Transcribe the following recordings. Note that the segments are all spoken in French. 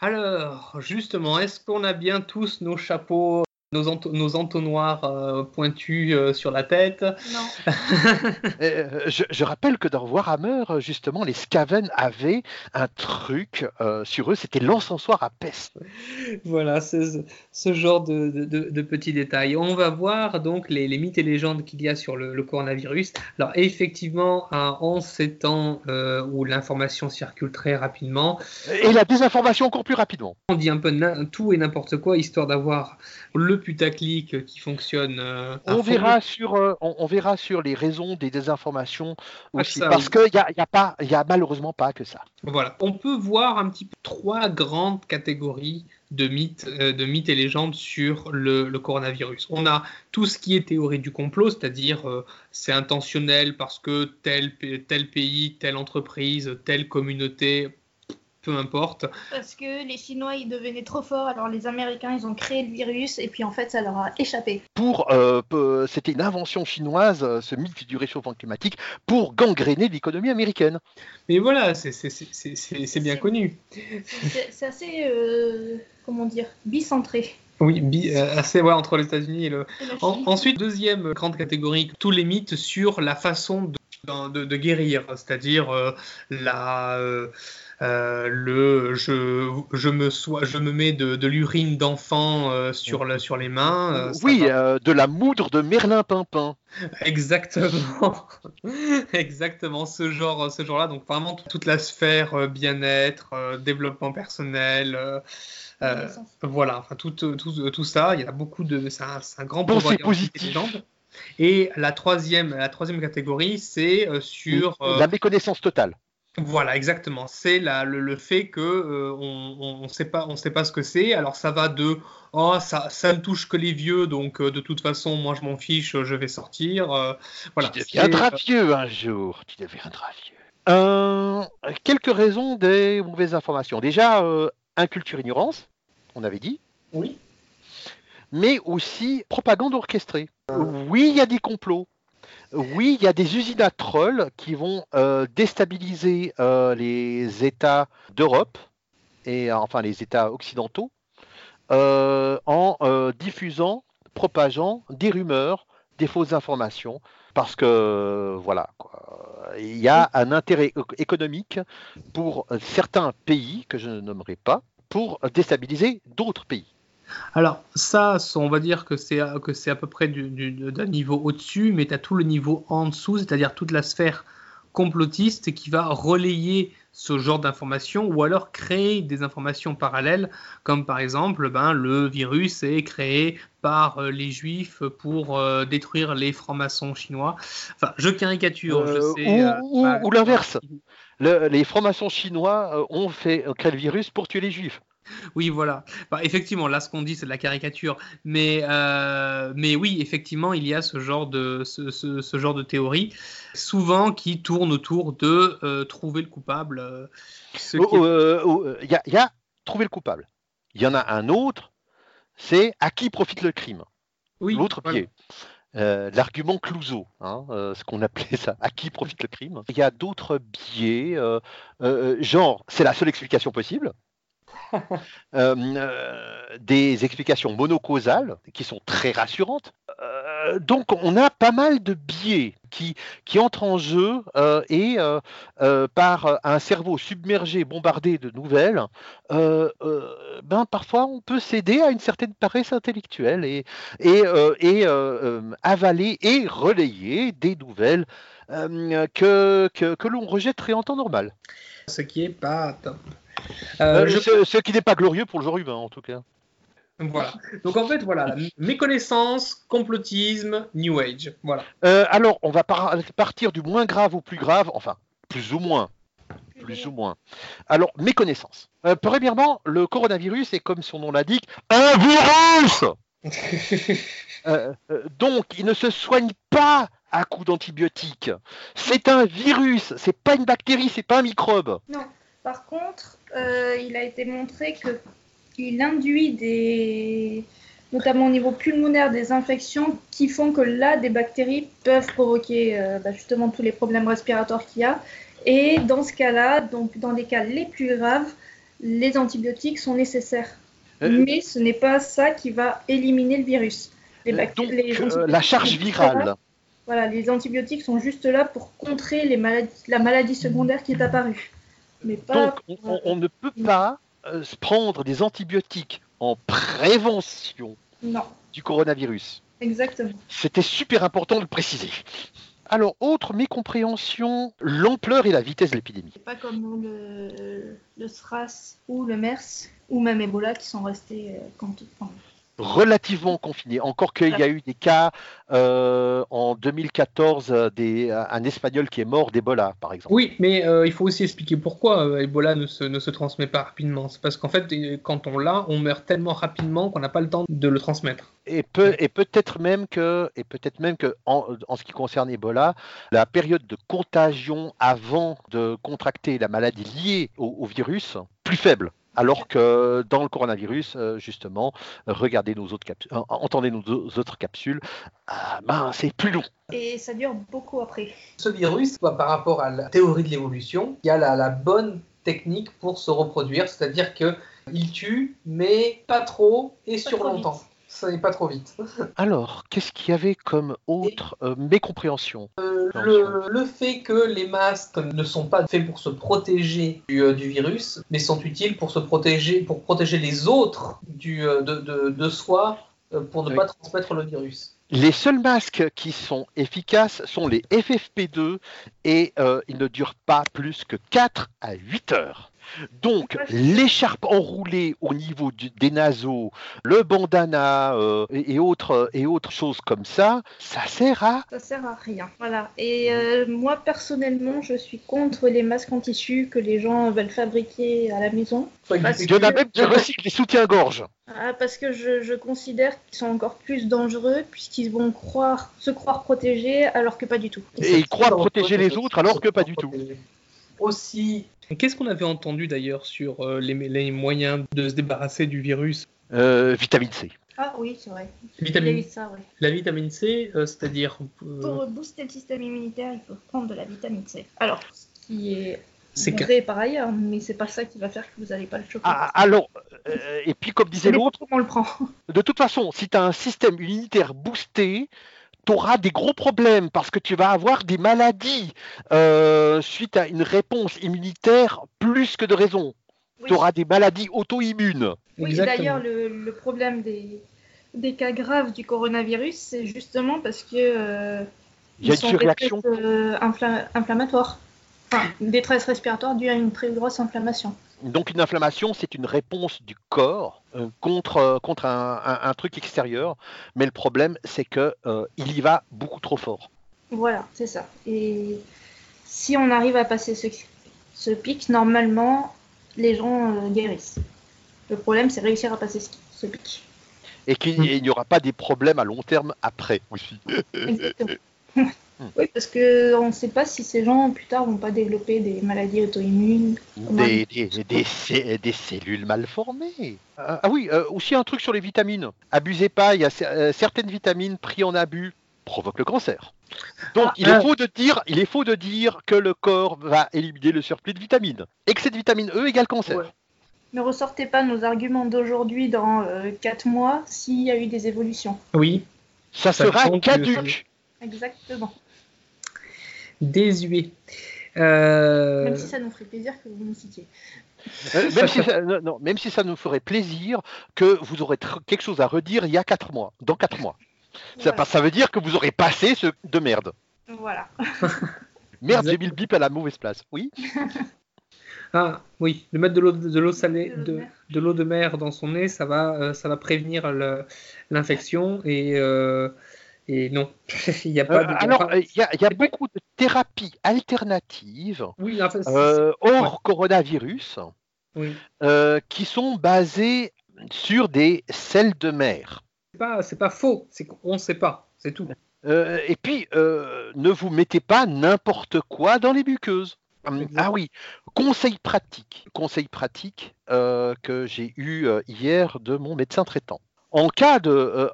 Alors, justement, est-ce qu'on a bien tous nos chapeaux? Nos, nos entonnoirs euh, pointus euh, sur la tête. Non. Euh, je, rappelle que dans Warhammer, justement, les Skaven avaient un truc sur eux, c'était l'encensoir à peste. Voilà, ce genre de, de, petits détails. On va voir donc les, les mythes et légendes qu'il y a sur le, coronavirus. Alors, effectivement, en ces temps où l'information circule très rapidement. Et la désinformation encore plus rapidement. On dit un peu tout et n'importe quoi, histoire d'avoir le putaclic qui fonctionne. Euh, on verra sur, euh, on, verra sur les raisons des désinformations ah, aussi, parce qu'il n'y a, y a pas, il y a malheureusement pas que ça. Voilà, on peut voir un petit peu trois grandes catégories de mythes, euh, de mythes et légendes sur le, coronavirus. On a tout ce qui est théorie du complot, c'est-à-dire c'est intentionnel parce que tel, tel pays, telle entreprise, telle communauté peu importe. Parce que les Chinois, ils devenaient trop forts, alors les Américains, ils ont créé le virus, et puis en fait, ça leur a échappé. Pour, euh, c'était une invention chinoise, euh, ce mythe du réchauffement climatique, pour gangréner l'économie américaine. Mais voilà, c'est bien connu. C'est assez, euh, comment dire, bicentré. Oui, assez ouais, entre les États-Unis et le. ensuite, deuxième grande catégorie, tous les mythes sur la façon de, de, guérir, c'est-à-dire la euh, le je, je, me sois, je me mets de, de l'urine d'enfant euh, sur, le, sur les mains. Euh, oui, de la moudre de Merlin Pimpin. Exactement, exactement ce genre, ce genre-là. Donc vraiment toute la sphère bien-être, développement personnel. voilà, enfin tout, tout, tout, ça, il y a beaucoup de, c'est un, un, grand bon, positif. Et la troisième, la troisième catégorie, c'est sur la méconnaissance totale. Voilà, exactement. C'est le, le, fait que euh, on ne sait pas, on sait pas ce que c'est. Alors ça va de oh ça, ça ne touche que les vieux, donc euh, de toute façon moi je m'en fiche, je vais sortir. Euh, voilà. Tu deviendras vieux un jour. Tu deviendras vieux. quelques raisons des mauvaises informations. Déjà, inculture ignorance, on avait dit. Oui. Mais aussi propagande orchestrée. Oui, il y a des complots. Oui, il y a des usines à trolls qui vont euh, déstabiliser euh, les États d'Europe et enfin les États occidentaux euh, en diffusant, propageant des rumeurs, des fausses informations, parce que voilà, il y a un intérêt économique pour certains pays que je ne nommerai pas pour déstabiliser d'autres pays. Alors ça, on va dire que c'est que c'est à peu près d'un niveau au-dessus, mais tu as tout le niveau en dessous, c'est-à-dire toute la sphère complotiste qui va relayer ce genre d'informations ou alors créer des informations parallèles, comme par exemple ben, le virus est créé par euh, les juifs pour euh, détruire les francs-maçons chinois. Enfin, je caricature, je euh, sais. Ou, l'inverse. les francs-maçons chinois ont fait créer le virus pour tuer les juifs. Oui, voilà. Bah, effectivement, là, ce qu'on dit, c'est de la caricature. Mais, euh, mais oui, effectivement, il y a ce genre de, ce, genre de théorie, souvent qui tourne autour de euh, trouver le coupable. Euh, il oh, oh, y, a, trouver le coupable. Il y en a un autre, c'est à qui profite le crime. Oui, L'autre pied. l'argument Clouseau, hein, ce qu'on appelait ça, à qui profite le crime. Il y a d'autres biais, genre, c'est la seule explication possible, Euh, euh, des explications monocausales qui sont très rassurantes. Euh, donc on a pas mal de biais qui, qui entrent en jeu et par un cerveau submergé, bombardé de nouvelles, ben, parfois on peut céder à une certaine paresse intellectuelle et, et, avaler et relayer des nouvelles que, que, que l'on rejetterait en temps normal. Ce qui est pas top. Euh, euh, ce, qui n'est pas glorieux pour le genre humain, en tout cas. Voilà. Donc en fait, voilà, méconnaissance, complotisme, New Age. Voilà. Euh, alors, on va partir du moins grave au plus grave, enfin, plus ou moins. Plus ou moins. Alors, méconnaissance. premièrement, le coronavirus est, comme son nom l'indique, un virus Donc, il ne se soigne pas à coup d'antibiotiques. C'est un virus, c'est pas une bactérie, c'est pas un microbe. Non. Par contre, euh, il a été montré qu'il induit des, notamment au niveau pulmonaire, des infections qui font que là, des bactéries peuvent provoquer euh, bah, justement tous les problèmes respiratoires qu'il y a. Et dans ce cas-là, donc dans les cas les plus graves, les antibiotiques sont nécessaires. Mais ce n'est pas ça qui va éliminer le virus. Donc, la charge virale. Voilà, les antibiotiques sont juste là pour contrer les maladies, la maladie secondaire qui est apparue. Mais pas Donc, on, ne peut pas prendre des antibiotiques en prévention du coronavirus. Exactement. C'était super important de le préciser. Alors, autre mécompréhension, l'ampleur et la vitesse de l'épidémie. Pas comme le, le SRAS ou le MERS ou même Ebola qui sont restés euh, quand, relativement confiné. Encore qu'il y a eu des cas euh, en 2014, euh, des, un Espagnol qui est mort d'Ebola, par exemple. Oui, mais euh, il faut aussi expliquer pourquoi Ebola ne se, ne se transmet pas rapidement. C'est parce qu'en fait, quand on l'a, on meurt tellement rapidement qu'on n'a pas le temps de le transmettre. Et, peut, et peut-être même que, et peut-être même que en, en, ce qui concerne Ebola, la période de contagion avant de contracter la maladie liée au, au virus, plus faible. Alors que dans le coronavirus, euh, justement, regardez nos autres capsules, entendez nos autres capsules, ben, c'est plus long. Et ça dure beaucoup après. Ce virus, par rapport à la théorie de l'évolution, il y a la, bonne technique pour se reproduire, c'est-à-dire qu'il tue, mais pas trop et sur longtemps ça n'est pas trop vite. Alors, qu'est-ce qu'il y avait comme autre euh, mécompréhension euh, le, fait que les masques ne sont pas faits pour se protéger du, euh, virus, mais sont utiles pour se protéger, pour protéger les autres du, de, soi, pour ne pas transmettre le virus. Les seuls masques qui sont efficaces sont les FFP2 et ils ne durent pas plus que 4 à 8 heures. Donc, l'écharpe enroulée au niveau des naseaux, le bandana euh, et, autres, et autres choses comme ça, ça sert à... Ça sert à rien. Voilà. Et euh, moi, personnellement, je suis contre les masques en tissu que les gens veulent fabriquer à la maison. Il y en a même qui recyclent les soutiens-gorge. Ah, parce que je, considère qu'ils sont encore plus dangereux puisqu'ils vont croire, se croire protégés alors que pas du tout. Et ils croient protéger les autres alors que pas du tout. Aussi Qu'est-ce qu'on avait entendu d'ailleurs sur euh, les, moyens de se débarrasser du virus? Euh, Vitamine C. Ah oui, c'est vrai. Vitamine... La vitamine C, euh, c'est-à-dire... Pour booster le système immunitaire, il faut prendre de la vitamine C. Alors, ce qui est c'est vrai par ailleurs, mais c'est pas ça qui va faire que vous n'allez pas le choper. Ah, alors, et puis comme disait l'autre, on le prend. De toute façon, si tu as un système immunitaire boosté, tu auras des gros problèmes parce que tu vas avoir des maladies euh, suite à une réponse immunitaire plus que de raison. Tu auras des maladies auto-immunes. Oui, d'ailleurs, le, problème des, des, cas graves du coronavirus, c'est justement parce que. Euh, Il y a une surréaction. Euh, inflammatoire. Enfin, détresse respiratoire due à une très grosse inflammation. Donc une inflammation, c'est une réponse du corps euh, contre, euh, contre un, truc extérieur, mais le problème, c'est que euh, il y va beaucoup trop fort. Voilà, c'est ça. Et si on arrive à passer ce, pic, normalement, les gens guérissent. Le problème, c'est réussir à passer ce, pic. Et qu'il n'y aura pas des problèmes à long terme après aussi. Exactement. Hmm. Oui, parce qu'on ne sait pas si ces gens, plus tard, vont pas développer des maladies auto-immunes. Des, des, cellules mal formées. ah, ah oui, euh, aussi un truc sur les vitamines. Abusez pas, il y a euh, certaines vitamines prises en abus provoquent le cancer. Donc ah, il, est faux de dire, il est faux de dire que le corps va éliminer le surplus de vitamines. Excès de vitamine E égale cancer. Ne ressortez pas nos arguments d'aujourd'hui dans 4 euh, mois s'il y a eu des évolutions. Oui. Ça, sera caduque. Exactement désuet. Euh, même si ça nous ferait plaisir que vous nous citiez. Euh, même, si ça, non, même si ça nous ferait plaisir que vous aurez quelque chose à redire il y a 4 mois, dans 4 mois. Ça, ça, veut dire que vous aurez passé ce de merde. Voilà. merde, j'ai mis le bip à la mauvaise place. Oui Ah oui, de mettre de l'eau de l'eau salée, de, de l'eau de mer dans son nez, ça va, euh, ça va prévenir l'infection et et non, il n'y a pas. De... alors, il y, a beaucoup de thérapies alternatives euh, hors coronavirus euh, qui sont basées sur des sels de mer. C'est pas, pas faux, c'est qu'on ne sait pas, c'est tout. Euh, et puis, ne vous mettez pas n'importe quoi dans les muqueuses. Hum, ah oui, conseil pratique, conseil pratique que j'ai eu hier de mon médecin traitant en cas de,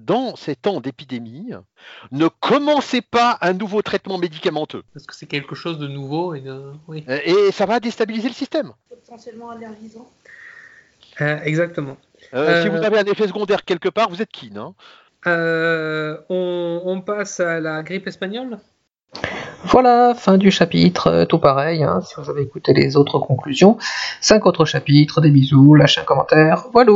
dans ces temps d'épidémie, ne commencez pas un nouveau traitement médicamenteux. Parce que c'est quelque chose de nouveau et, et ça va déstabiliser le système. Potentiellement allergisant. exactement. Si vous avez un effet secondaire quelque part, vous êtes keen. Hein on, passe à la grippe espagnole? Voilà, fin du chapitre, euh, tout pareil, hein, si vous avez écouté les autres conclusions. Cinq autres chapitres, des bisous, lâchez un commentaire, voilà